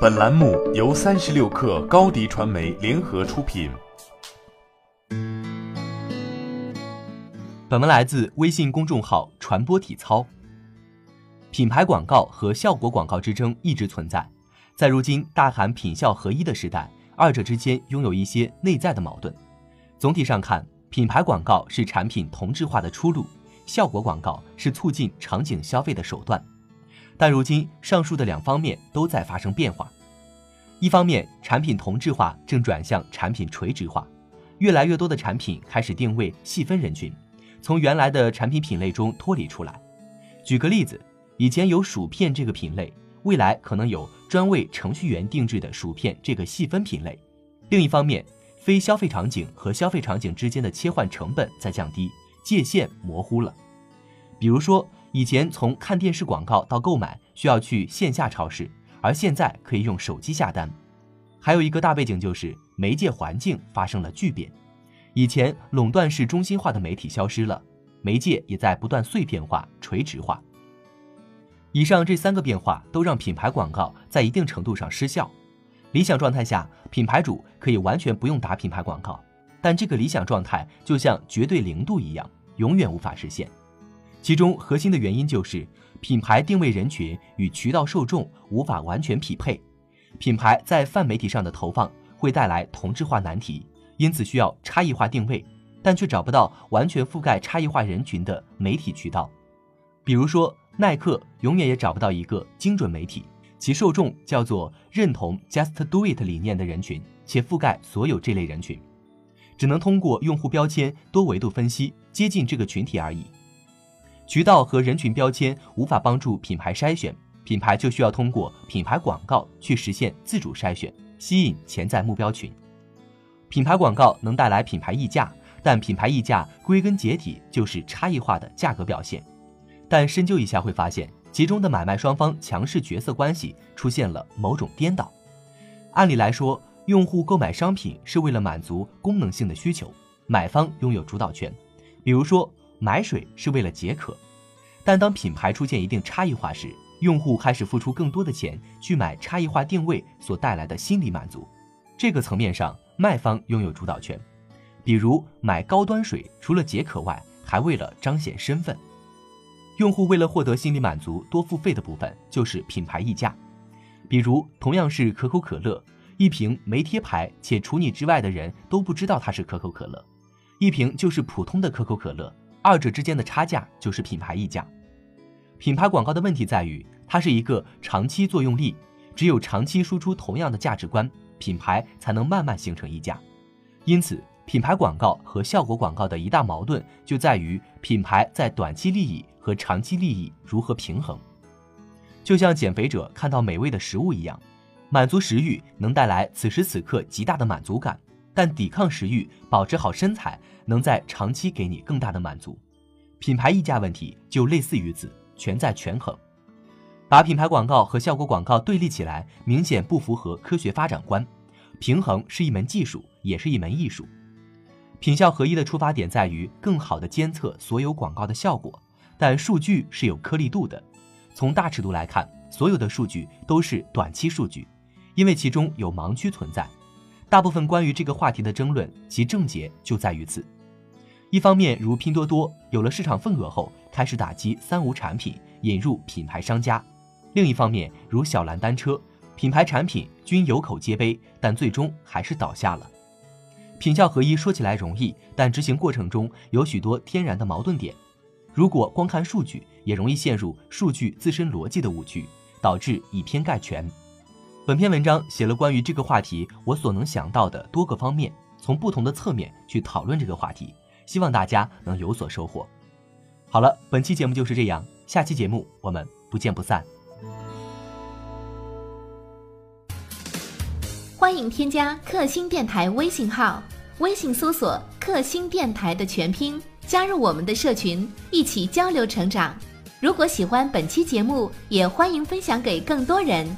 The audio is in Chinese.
本栏目由三十六氪高低传媒联合出品。本文来自微信公众号“传播体操”。品牌广告和效果广告之争一直存在，在如今大喊品效合一的时代，二者之间拥有一些内在的矛盾。总体上看，品牌广告是产品同质化的出路，效果广告是促进场景消费的手段。但如今，上述的两方面都在发生变化。一方面，产品同质化正转向产品垂直化，越来越多的产品开始定位细分人群，从原来的产品品类中脱离出来。举个例子，以前有薯片这个品类，未来可能有专为程序员定制的薯片这个细分品类。另一方面，非消费场景和消费场景之间的切换成本在降低，界限模糊了。比如说。以前从看电视广告到购买需要去线下超市，而现在可以用手机下单。还有一个大背景就是媒介环境发生了巨变，以前垄断式中心化的媒体消失了，媒介也在不断碎片化、垂直化。以上这三个变化都让品牌广告在一定程度上失效。理想状态下，品牌主可以完全不用打品牌广告，但这个理想状态就像绝对零度一样，永远无法实现。其中核心的原因就是品牌定位人群与渠道受众无法完全匹配，品牌在泛媒体上的投放会带来同质化难题，因此需要差异化定位，但却找不到完全覆盖差异化人群的媒体渠道。比如说，耐克永远也找不到一个精准媒体，其受众叫做认同 Just Do It 理念的人群，且覆盖所有这类人群，只能通过用户标签多维度分析接近这个群体而已。渠道和人群标签无法帮助品牌筛选，品牌就需要通过品牌广告去实现自主筛选，吸引潜在目标群。品牌广告能带来品牌溢价，但品牌溢价归根结底就是差异化的价格表现。但深究一下会发现，其中的买卖双方强势角色关系出现了某种颠倒。按理来说，用户购买商品是为了满足功能性的需求，买方拥有主导权。比如说。买水是为了解渴，但当品牌出现一定差异化时，用户开始付出更多的钱去买差异化定位所带来的心理满足。这个层面上，卖方拥有主导权。比如买高端水，除了解渴外，还为了彰显身份。用户为了获得心理满足，多付费的部分就是品牌溢价。比如同样是可口可乐，一瓶没贴牌且除你之外的人都不知道它是可口可乐，一瓶就是普通的可口可乐。二者之间的差价就是品牌溢价。品牌广告的问题在于，它是一个长期作用力，只有长期输出同样的价值观，品牌才能慢慢形成溢价。因此，品牌广告和效果广告的一大矛盾就在于品牌在短期利益和长期利益如何平衡。就像减肥者看到美味的食物一样，满足食欲能带来此时此刻极大的满足感。但抵抗食欲、保持好身材，能在长期给你更大的满足。品牌溢价问题就类似于此，全在权衡。把品牌广告和效果广告对立起来，明显不符合科学发展观。平衡是一门技术，也是一门艺术。品效合一的出发点在于更好的监测所有广告的效果，但数据是有颗粒度的。从大尺度来看，所有的数据都是短期数据，因为其中有盲区存在。大部分关于这个话题的争论，其症结就在于此。一方面，如拼多多有了市场份额后，开始打击三无产品，引入品牌商家；另一方面，如小蓝单车，品牌产品均有口皆碑，但最终还是倒下了。品效合一说起来容易，但执行过程中有许多天然的矛盾点。如果光看数据，也容易陷入数据自身逻辑的误区，导致以偏概全。本篇文章写了关于这个话题我所能想到的多个方面，从不同的侧面去讨论这个话题，希望大家能有所收获。好了，本期节目就是这样，下期节目我们不见不散。欢迎添加克星电台微信号，微信搜索“克星电台”的全拼，加入我们的社群，一起交流成长。如果喜欢本期节目，也欢迎分享给更多人。